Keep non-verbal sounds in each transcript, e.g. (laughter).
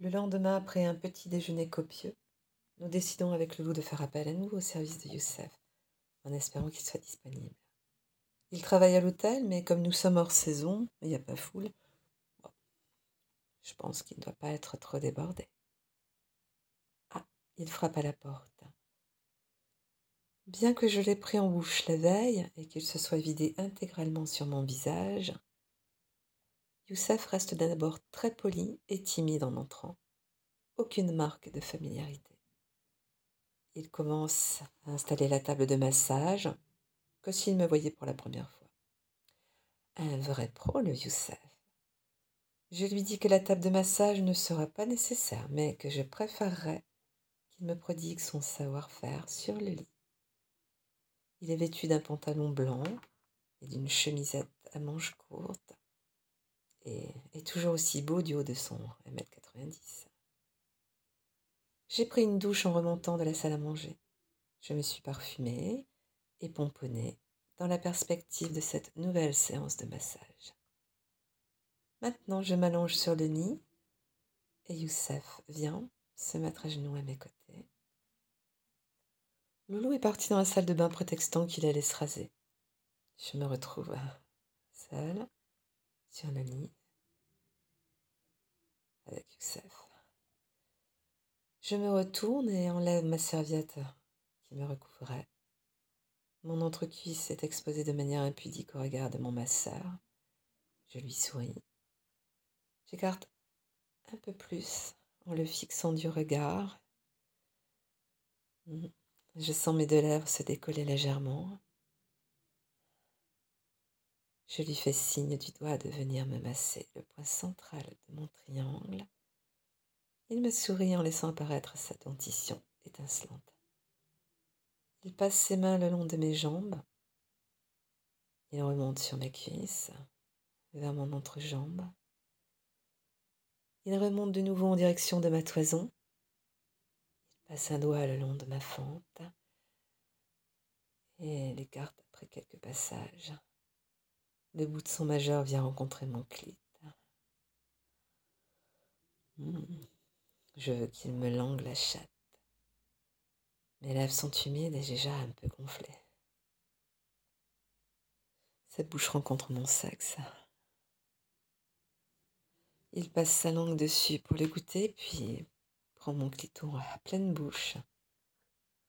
Le lendemain, après un petit déjeuner copieux, nous décidons avec le loup de faire appel à nous au service de Youssef, en espérant qu'il soit disponible. Il travaille à l'hôtel, mais comme nous sommes hors saison, il n'y a pas foule, je pense qu'il ne doit pas être trop débordé. Ah, il frappe à la porte. Bien que je l'ai pris en bouche la veille et qu'il se soit vidé intégralement sur mon visage, Youssef reste d'abord très poli et timide en entrant. Aucune marque de familiarité. Il commence à installer la table de massage, comme s'il me voyait pour la première fois. Un vrai pro, le Youssef. Je lui dis que la table de massage ne sera pas nécessaire, mais que je préférerais qu'il me prodigue son savoir-faire sur le lit. Il est vêtu d'un pantalon blanc et d'une chemisette à manches courtes toujours aussi beau du haut de son 1m90. J'ai pris une douche en remontant de la salle à manger. Je me suis parfumée et pomponnée dans la perspective de cette nouvelle séance de massage. Maintenant, je m'allonge sur le lit et Youssef vient se mettre à genoux à mes côtés. Loulou est parti dans la salle de bain prétextant qu'il allait se raser. Je me retrouve seule sur le lit avec. Je me retourne et enlève ma serviette qui me recouvrait. Mon entrecuisse est exposé de manière impudique au regard de mon masseur. Je lui souris. J'écarte un peu plus en le fixant du regard. Je sens mes deux lèvres se décoller légèrement. Je lui fais signe du doigt de venir me masser le point central de mon triangle. Il me sourit en laissant apparaître sa dentition étincelante. Il passe ses mains le long de mes jambes. Il remonte sur mes cuisses, vers mon entrejambe. Il remonte de nouveau en direction de ma toison. Il passe un doigt le long de ma fente et l'écarte après quelques passages. Le bout de son majeur vient rencontrer mon clit. Hmm. Je veux qu'il me langue la chatte. Mes lèvres sont humides et déjà un peu gonflé. Sa bouche rencontre mon sexe. Il passe sa langue dessus pour le goûter, puis prend mon cliton à pleine bouche.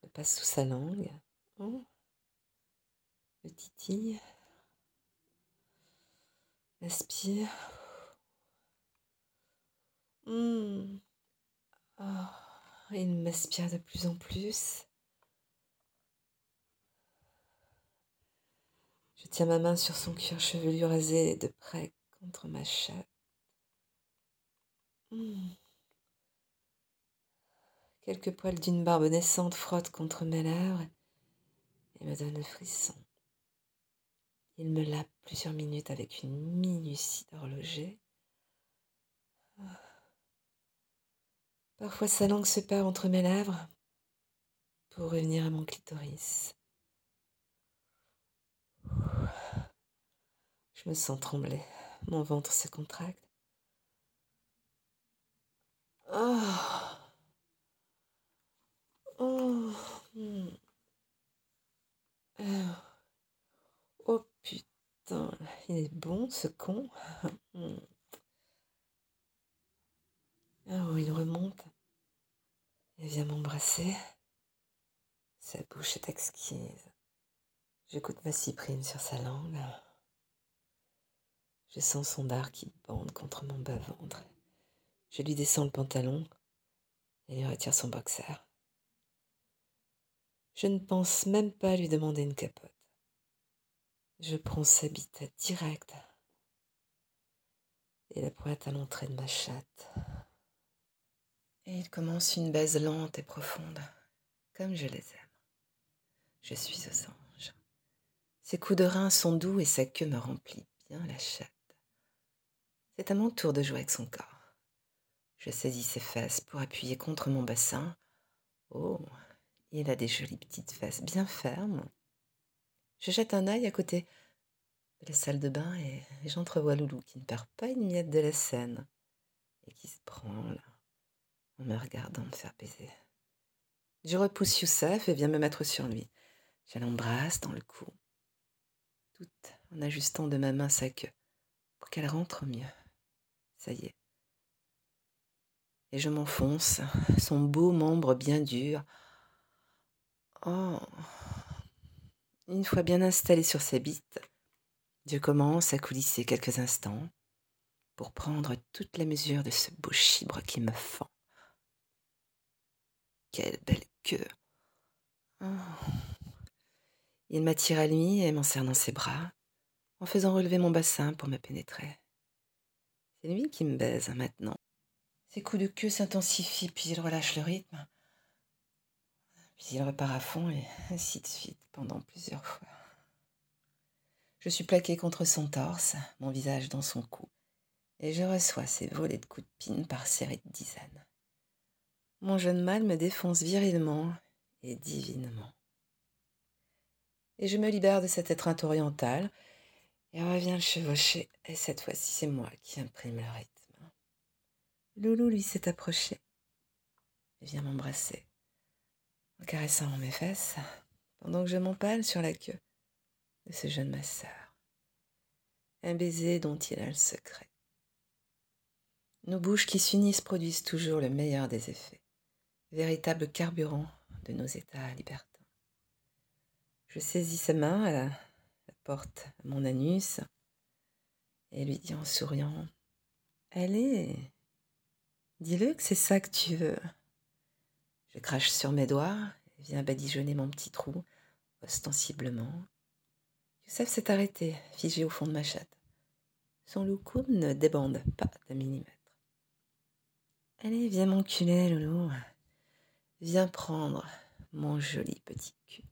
Le passe sous sa langue. Oh. Le titille. Aspire. Mmh. il m'aspire de plus en plus. Je tiens ma main sur son cuir chevelu rasé de près contre ma chatte. Mmh. Quelques poils d'une barbe naissante frottent contre mes lèvres et me donnent le frisson. Il me lave plusieurs minutes avec une minutie d'horloger. Parfois sa langue se perd entre mes lèvres pour revenir à mon clitoris. Je me sens trembler, mon ventre se contracte. Oh. oh putain, il est bon ce con. (laughs) Oh, il remonte et vient m'embrasser. Sa bouche est exquise. J'écoute ma cyprine sur sa langue. Je sens son dard qui bande contre mon bas-ventre. Je lui descends le pantalon et lui retire son boxer. Je ne pense même pas lui demander une capote. Je prends sa bite directe et la pointe à l'entrée de ma chatte. Et il commence une baise lente et profonde, comme je les aime. Je suis aux anges. Ses coups de rein sont doux et sa queue me remplit bien la chatte. C'est à mon tour de jouer avec son corps. Je saisis ses fesses pour appuyer contre mon bassin. Oh, il a des jolies petites fesses bien fermes. Je jette un œil à côté de la salle de bain et j'entrevois Loulou qui ne perd pas une miette de la scène et qui se branle en me regardant me faire baiser. Je repousse Youssef et viens me mettre sur lui. Je l'embrasse dans le cou, tout en ajustant de ma main sa queue pour qu'elle rentre mieux. Ça y est. Et je m'enfonce, son beau membre bien dur. Oh. Une fois bien installé sur ses bites, je commence à coulisser quelques instants pour prendre toute la mesure de ce beau chibre qui me fend. Quelle belle queue. Oh. Il m'attire à lui et m'enserre dans ses bras, en faisant relever mon bassin pour me pénétrer. C'est lui qui me baise maintenant. Ses coups de queue s'intensifient, puis il relâche le rythme. Puis il repart à fond et (laughs) ainsi de suite pendant plusieurs fois. Je suis plaqué contre son torse, mon visage dans son cou, et je reçois ces volets de coups de pine par série de dizaines. Mon jeune mâle me défonce virilement et divinement. Et je me libère de cette étreinte orientale et reviens le chevaucher, et cette fois-ci c'est moi qui imprime le rythme. Loulou, lui, s'est approché et vient m'embrasser, en caressant mes fesses, pendant que je m'empale sur la queue de ce jeune masseur. Un baiser dont il a le secret. Nos bouches qui s'unissent produisent toujours le meilleur des effets, véritable carburant de nos états libertins. Je saisis sa main à la, la porte à mon anus et lui dis en souriant Allez, Dis-le que c'est ça que tu veux. Je crache sur mes doigts et viens badigeonner mon petit trou, ostensiblement. Youssef s'est arrêté, figé au fond de ma chatte. Son loukoum ne débande pas d'un millimètre. Allez, viens m'enculer, loulou. Viens prendre mon joli petit cul.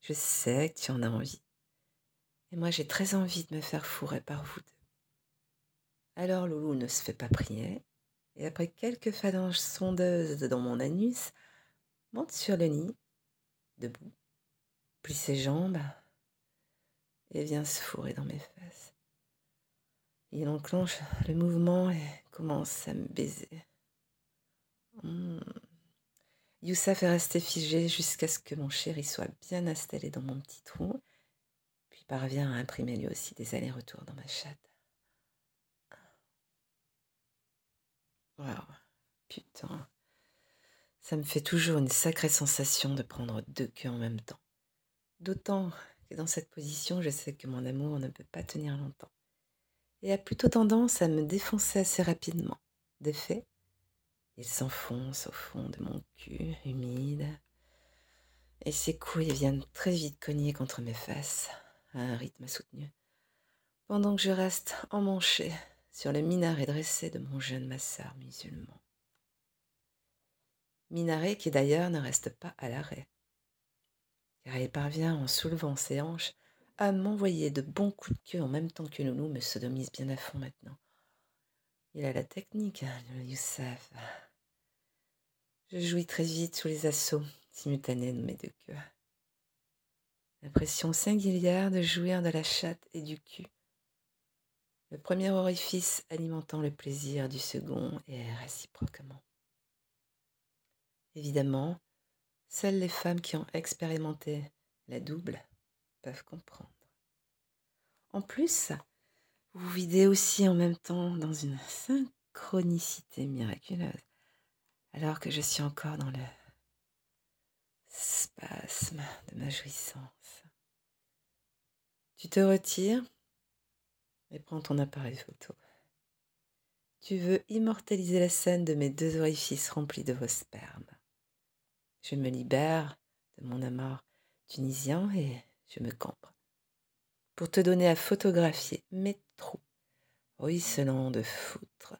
Je sais que tu en as envie. Et moi, j'ai très envie de me faire fourrer par vous deux. Alors, Loulou ne se fait pas prier et après quelques phalanges sondeuses dans mon anus, sur le nid, debout, plie ses jambes et vient se fourrer dans mes fesses. Il enclenche le mouvement et commence à me baiser. Mmh. Youssef est resté figé jusqu'à ce que mon chéri soit bien installé dans mon petit trou, puis parvient à imprimer lui aussi des allers-retours dans ma chatte. Waouh, putain. Ça me fait toujours une sacrée sensation de prendre deux queues en même temps. D'autant que dans cette position, je sais que mon amour ne peut pas tenir longtemps. Et a plutôt tendance à me défoncer assez rapidement. De fait, il s'enfonce au fond de mon cul humide. Et ses couilles viennent très vite cogner contre mes fesses, à un rythme soutenu. Pendant que je reste emmanchée sur le minaret dressé de mon jeune masseur musulman. Minaret qui d'ailleurs ne reste pas à l'arrêt, car il parvient en soulevant ses hanches à m'envoyer de bons coups de queue en même temps que Loulou me sodomise bien à fond maintenant. Il a la technique, hein, Youssef. Je jouis très vite sous les assauts simultanés de mes deux queues. L'impression singulière de jouir de la chatte et du cul le premier orifice alimentant le plaisir du second et réciproquement. Évidemment, seules les femmes qui ont expérimenté la double peuvent comprendre. En plus, vous videz aussi en même temps dans une synchronicité miraculeuse, alors que je suis encore dans le spasme de ma jouissance. Tu te retires et prends ton appareil photo. Tu veux immortaliser la scène de mes deux orifices remplis de vos spermes. Je me libère de mon amour tunisien et je me cambre pour te donner à photographier mes trous ruisselants de foutre.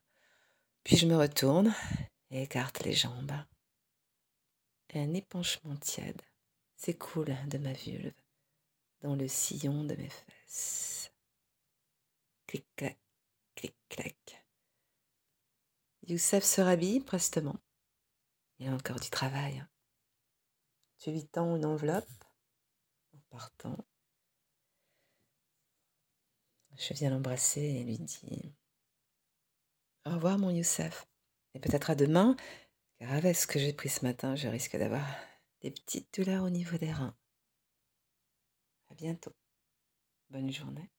Puis je me retourne et écarte les jambes. Un épanchement tiède s'écoule de ma vulve dans le sillon de mes fesses. Clic-clac, clic-clac. Youssef se rhabille prestement. Il y a encore du travail. Tu lui tends une enveloppe en partant. Je viens l'embrasser et lui dis Au revoir, mon Youssef. Et peut-être à demain, car avec ce que j'ai pris ce matin, je risque d'avoir des petites douleurs au niveau des reins. À bientôt. Bonne journée.